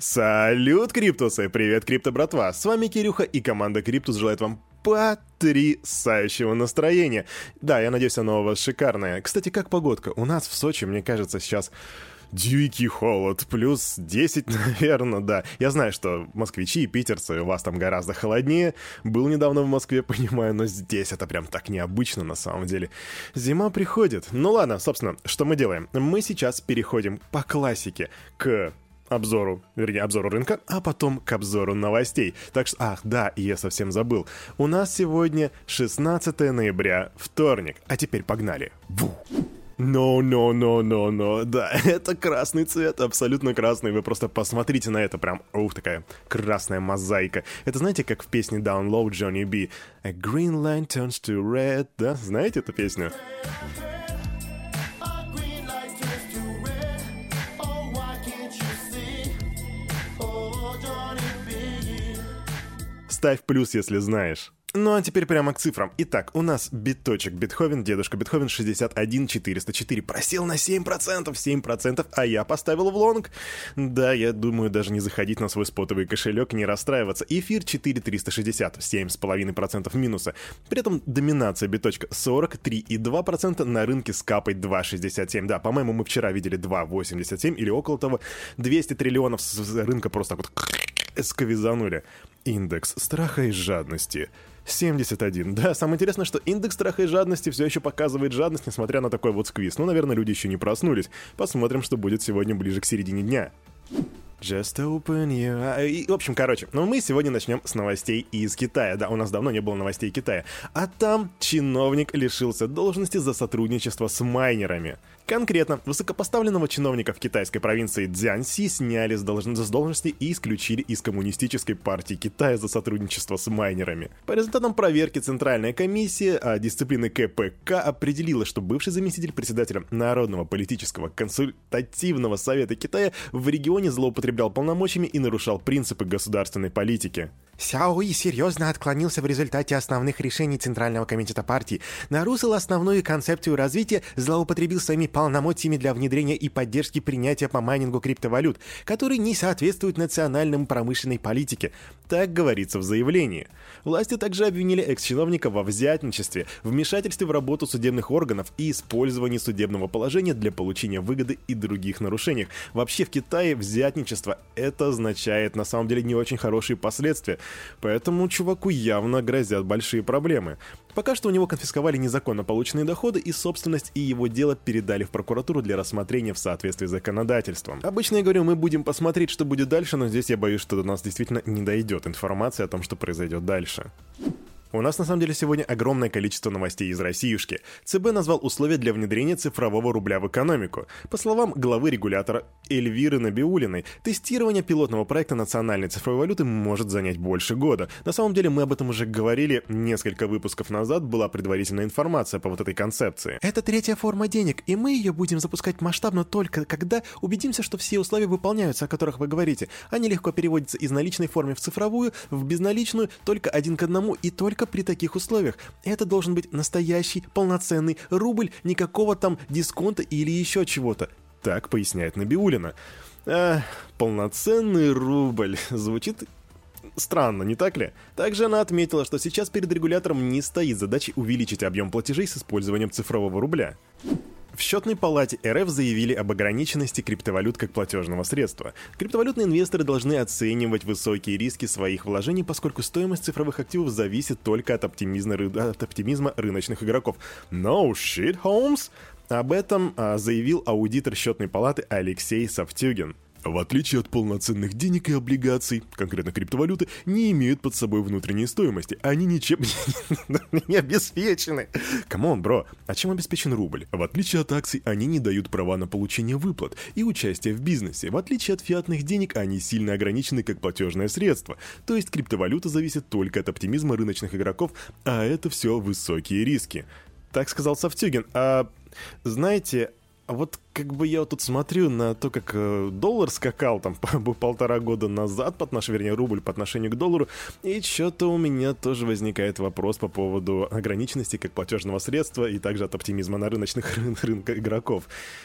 Салют, Криптусы! Привет, Крипто братва! С вами Кирюха и команда Криптус желает вам потрясающего настроения. Да, я надеюсь, оно у вас шикарное. Кстати, как погодка? У нас в Сочи, мне кажется, сейчас дикий холод, плюс 10, наверное, да. Я знаю, что москвичи и питерцы, у вас там гораздо холоднее. Был недавно в Москве, понимаю, но здесь это прям так необычно на самом деле. Зима приходит. Ну ладно, собственно, что мы делаем? Мы сейчас переходим по классике к обзору, вернее, обзору рынка, а потом к обзору новостей. Так что, ах, да, я совсем забыл. У нас сегодня 16 ноября, вторник. А теперь погнали. Ву. Но, но, но, но, но, да, это красный цвет, абсолютно красный. Вы просто посмотрите на это, прям, ух, такая красная мозаика. Это знаете, как в песне Download Johnny B? A green line turns to red, да? Знаете эту песню? Ставь плюс, если знаешь. Ну а теперь прямо к цифрам. Итак, у нас биточек Бетховен, дедушка Бетховен 61404 просел на 7%, 7%, а я поставил в лонг. Да, я думаю даже не заходить на свой спотовый кошелек, не расстраиваться. Эфир 4360, 7,5% минуса. При этом доминация биточка 43,2% на рынке с капой 2,67. Да, по-моему, мы вчера видели 2,87 или около того. 200 триллионов с рынка просто вот сковизанули. Индекс страха и жадности. 71. Да, самое интересное, что индекс страха и жадности все еще показывает жадность, несмотря на такой вот сквиз. Ну, наверное, люди еще не проснулись. Посмотрим, что будет сегодня ближе к середине дня. Just open your... И, в общем, короче, ну мы сегодня начнем с новостей из Китая. Да, у нас давно не было новостей Китая. А там чиновник лишился должности за сотрудничество с майнерами. Конкретно, высокопоставленного чиновника в китайской провинции Цзянси сняли с, должн... с должности и исключили из Коммунистической партии Китая за сотрудничество с майнерами. По результатам проверки Центральная комиссия а, дисциплины КПК определила, что бывший заместитель председателя Народного политического консультативного совета Китая в регионе злоупотреблял полномочиями и нарушал принципы государственной политики. Сяои серьезно отклонился в результате основных решений Центрального комитета партии, нарушил основную концепцию развития, злоупотребил своими полномочиями для внедрения и поддержки принятия по майнингу криптовалют, которые не соответствуют национальным промышленной политике. Так говорится в заявлении. Власти также обвинили экс-чиновника во взятничестве, вмешательстве в работу судебных органов и использовании судебного положения для получения выгоды и других нарушениях. Вообще в Китае взятничество это означает на самом деле не очень хорошие последствия, поэтому чуваку явно грозят большие проблемы. Пока что у него конфисковали незаконно полученные доходы и собственность, и его дело передали в прокуратуру для рассмотрения в соответствии с законодательством. Обычно я говорю, мы будем посмотреть, что будет дальше, но здесь я боюсь, что до нас действительно не дойдет информация о том, что произойдет дальше. У нас на самом деле сегодня огромное количество новостей из Россиюшки. ЦБ назвал условия для внедрения цифрового рубля в экономику. По словам главы регулятора Эльвиры Набиулиной, тестирование пилотного проекта национальной цифровой валюты может занять больше года. На самом деле мы об этом уже говорили несколько выпусков назад, была предварительная информация по вот этой концепции. Это третья форма денег, и мы ее будем запускать масштабно только когда убедимся, что все условия выполняются, о которых вы говорите. Они легко переводятся из наличной формы в цифровую, в безналичную, только один к одному и только только при таких условиях. Это должен быть настоящий полноценный рубль, никакого там дисконта или еще чего-то. Так поясняет Набиулина. А, полноценный рубль. Звучит Странно, не так ли? Также она отметила, что сейчас перед регулятором не стоит задача увеличить объем платежей с использованием цифрового рубля. В счетной палате РФ заявили об ограниченности криптовалют как платежного средства. Криптовалютные инвесторы должны оценивать высокие риски своих вложений, поскольку стоимость цифровых активов зависит только от оптимизма, от оптимизма рыночных игроков. No shit, Holmes! Об этом а, заявил аудитор счетной палаты Алексей Савтюгин. В отличие от полноценных денег и облигаций, конкретно криптовалюты, не имеют под собой внутренней стоимости. Они ничем не обеспечены. Come on, бро, а чем обеспечен рубль? В отличие от акций, они не дают права на получение выплат и участие в бизнесе. В отличие от фиатных денег, они сильно ограничены как платежное средство. То есть криптовалюта зависит только от оптимизма рыночных игроков, а это все высокие риски. Так сказал Савтюгин. А знаете, вот как бы я вот тут смотрю на то, как э, доллар скакал там полтора года назад, по отношению, вернее, рубль по отношению к доллару, и что-то у меня тоже возникает вопрос по поводу ограниченности как платежного средства и также от оптимизма на рыночных рын рынках игроков.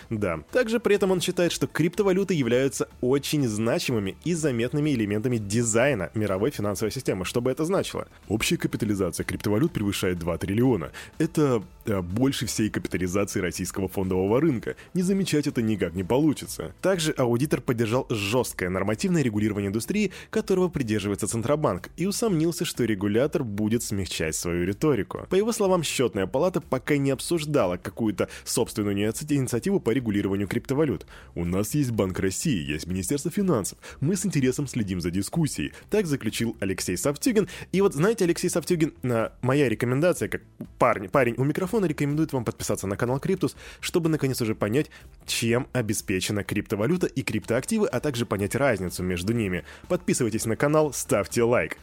Да. Также при этом он считает, что криптовалюты являются очень значимыми и заметными элементами дизайна мировой финансовой системы. Что бы это значило? Общая капитализация криптовалют превышает 2 триллиона. Это э, больше всей капитализации российского фондового рынка. Не замечать это никак не получится. Также аудитор поддержал жесткое нормативное регулирование индустрии, которого придерживается Центробанк, и усомнился, что регулятор будет смягчать свою риторику. По его словам, счетная палата пока не обсуждала какую-то собственную инициативу по регулированию криптовалют. У нас есть Банк России, есть Министерство финансов. Мы с интересом следим за дискуссией. Так заключил Алексей Савтюгин. И вот знаете, Алексей Савтюгин, моя рекомендация, как парень, парень у микрофона рекомендует вам подписаться на канал Криптус, чтобы наконец уже понять, чем обеспечена криптовалюта и криптоактивы, а также понять разницу между ними. Подписывайтесь на канал, ставьте лайк.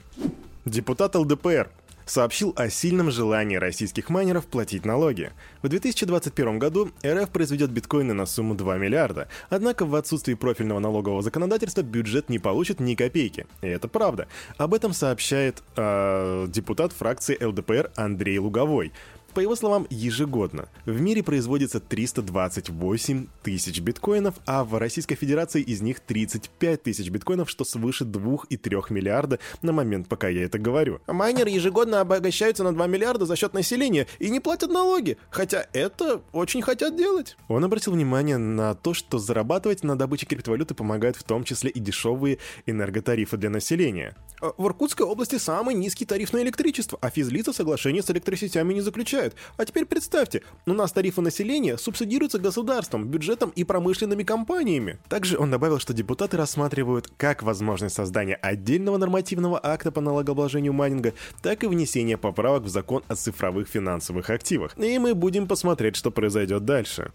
Депутат ЛДПР сообщил о сильном желании российских майнеров платить налоги. В 2021 году РФ произведет биткоины на сумму 2 миллиарда, однако в отсутствии профильного налогового законодательства бюджет не получит ни копейки. И это правда. Об этом сообщает э, депутат фракции ЛДПР Андрей Луговой. По его словам, ежегодно в мире производится 328 тысяч биткоинов, а в Российской Федерации из них 35 тысяч биткоинов, что свыше 2,3 миллиарда на момент, пока я это говорю. А майнеры ежегодно обогащаются на 2 миллиарда за счет населения и не платят налоги, хотя это очень хотят делать. Он обратил внимание на то, что зарабатывать на добыче криптовалюты помогают в том числе и дешевые энерготарифы для населения. А в Иркутской области самый низкий тариф на электричество, а физлица соглашение с электросетями не заключают получают. А теперь представьте, у нас тарифы населения субсидируются государством, бюджетом и промышленными компаниями. Также он добавил, что депутаты рассматривают как возможность создания отдельного нормативного акта по налогообложению майнинга, так и внесение поправок в закон о цифровых финансовых активах. И мы будем посмотреть, что произойдет дальше.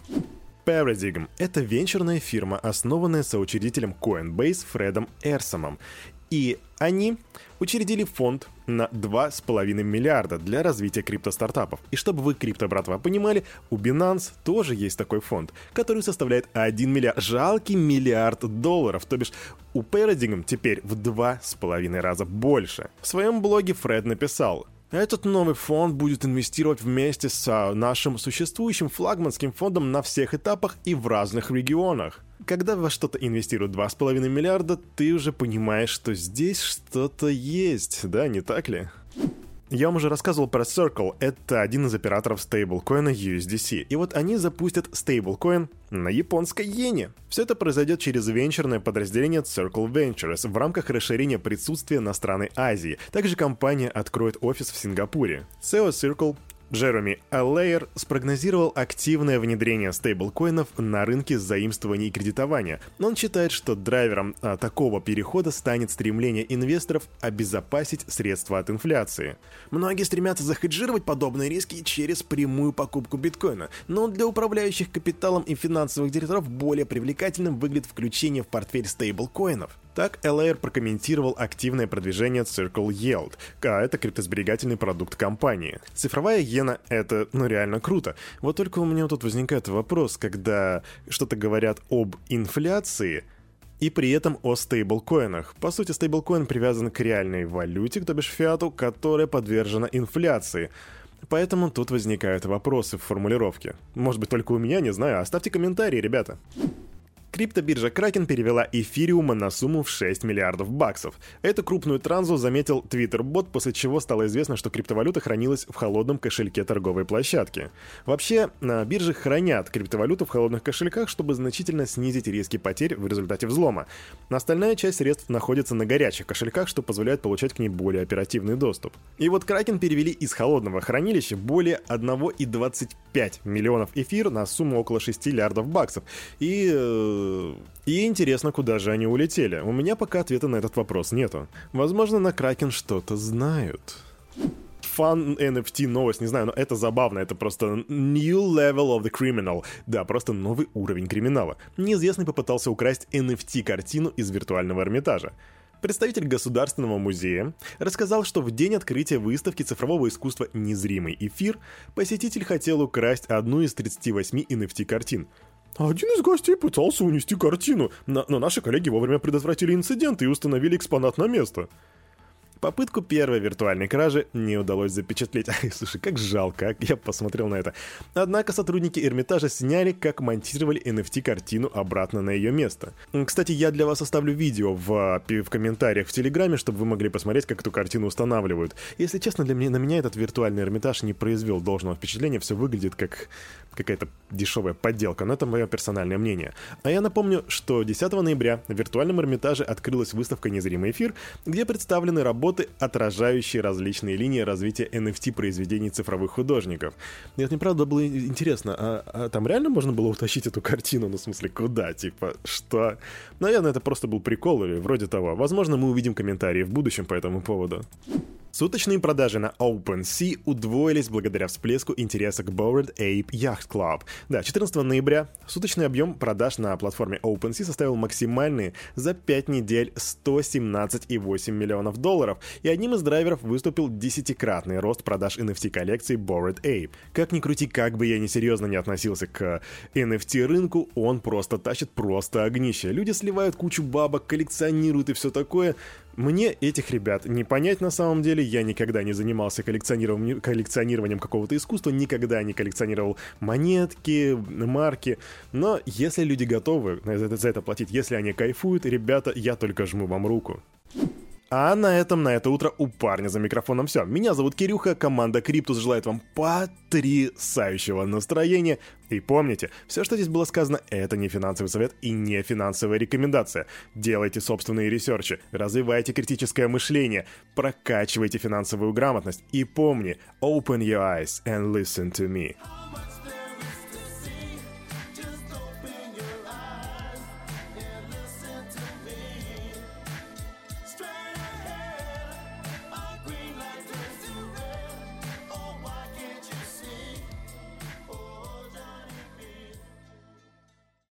Paradigm — это венчурная фирма, основанная соучредителем Coinbase Фредом Эрсомом. И они учредили фонд на 2,5 миллиарда для развития криптостартапов. И чтобы вы, крипто-братва, понимали, у Binance тоже есть такой фонд, который составляет 1 миллиард, жалкий миллиард долларов, то бишь у Paradigm теперь в 2,5 раза больше. В своем блоге Фред написал, этот новый фонд будет инвестировать вместе с нашим существующим флагманским фондом на всех этапах и в разных регионах. Когда во что-то инвестируют 2,5 миллиарда, ты уже понимаешь, что здесь что-то есть, да, не так ли? Я вам уже рассказывал про Circle, это один из операторов стейблкоина USDC. И вот они запустят стейблкоин на японской иене. Все это произойдет через венчурное подразделение Circle Ventures в рамках расширения присутствия на страны Азии. Также компания откроет офис в Сингапуре. SEO Circle Джереми Аллейер спрогнозировал активное внедрение стейблкоинов на рынке заимствований и кредитования. Он считает, что драйвером а, такого перехода станет стремление инвесторов обезопасить средства от инфляции. Многие стремятся захеджировать подобные риски через прямую покупку биткоина, но для управляющих капиталом и финансовых директоров более привлекательным выглядит включение в портфель стейблкоинов. Так LR прокомментировал активное продвижение Circle Yield, а это криптосберегательный продукт компании. Цифровая иена — это, ну, реально круто. Вот только у меня тут возникает вопрос, когда что-то говорят об инфляции, и при этом о стейблкоинах. По сути, стейблкоин привязан к реальной валюте, то бишь фиату, которая подвержена инфляции. Поэтому тут возникают вопросы в формулировке. Может быть, только у меня, не знаю. Оставьте комментарии, ребята. Криптобиржа Kraken перевела эфириума на сумму в 6 миллиардов баксов. Эту крупную транзу заметил Twitter-бот, после чего стало известно, что криптовалюта хранилась в холодном кошельке торговой площадки. Вообще, на бирже хранят криптовалюту в холодных кошельках, чтобы значительно снизить риски потерь в результате взлома. Остальная часть средств находится на горячих кошельках, что позволяет получать к ней более оперативный доступ. И вот Kraken перевели из холодного хранилища более 1,25 миллионов эфир на сумму около 6 миллиардов баксов. И э, и интересно, куда же они улетели. У меня пока ответа на этот вопрос нету. Возможно, на Кракен что-то знают фан NFT новость, не знаю, но это забавно, это просто new level of the criminal. Да, просто новый уровень криминала. Неизвестный попытался украсть NFT-картину из виртуального Эрмитажа. Представитель Государственного музея рассказал, что в день открытия выставки цифрового искусства «Незримый эфир» посетитель хотел украсть одну из 38 NFT-картин. Один из гостей пытался унести картину, но наши коллеги вовремя предотвратили инцидент и установили экспонат на место. Попытку первой виртуальной кражи не удалось запечатлеть. Ай, слушай, как жалко, а? я посмотрел на это. Однако сотрудники Эрмитажа сняли, как монтировали NFT-картину обратно на ее место. Кстати, я для вас оставлю видео в, в комментариях в Телеграме, чтобы вы могли посмотреть, как эту картину устанавливают. Если честно, для меня, на меня этот виртуальный Эрмитаж не произвел должного впечатления, все выглядит как какая-то дешевая подделка, но это мое персональное мнение. А я напомню, что 10 ноября в виртуальном Эрмитаже открылась выставка «Незримый эфир», где представлены работы, отражающие различные линии развития NFT-произведений цифровых художников. Это мне правда было интересно, а, а там реально можно было утащить эту картину? Ну, в смысле, куда? Типа, что? Наверное, это просто был прикол или вроде того. Возможно, мы увидим комментарии в будущем по этому поводу. Суточные продажи на OpenSea удвоились благодаря всплеску интереса к Bored Ape Yacht Club. Да, 14 ноября суточный объем продаж на платформе OpenSea составил максимальные за 5 недель 117,8 миллионов долларов, и одним из драйверов выступил десятикратный рост продаж NFT коллекции Bored Ape. Как ни крути, как бы я ни серьезно не относился к NFT рынку, он просто тащит просто огнище. Люди сливают кучу бабок, коллекционируют и все такое, мне этих ребят не понять на самом деле. Я никогда не занимался коллекционированием, коллекционированием какого-то искусства, никогда не коллекционировал монетки, марки. Но если люди готовы за это платить, если они кайфуют, ребята, я только жму вам руку. А на этом на это утро у парня за микрофоном все. Меня зовут Кирюха, команда Криптус желает вам потрясающего настроения. И помните, все, что здесь было сказано, это не финансовый совет и не финансовая рекомендация. Делайте собственные ресерчи, развивайте критическое мышление, прокачивайте финансовую грамотность и помни, open your eyes and listen to me.